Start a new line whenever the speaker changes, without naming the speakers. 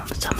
영상 참.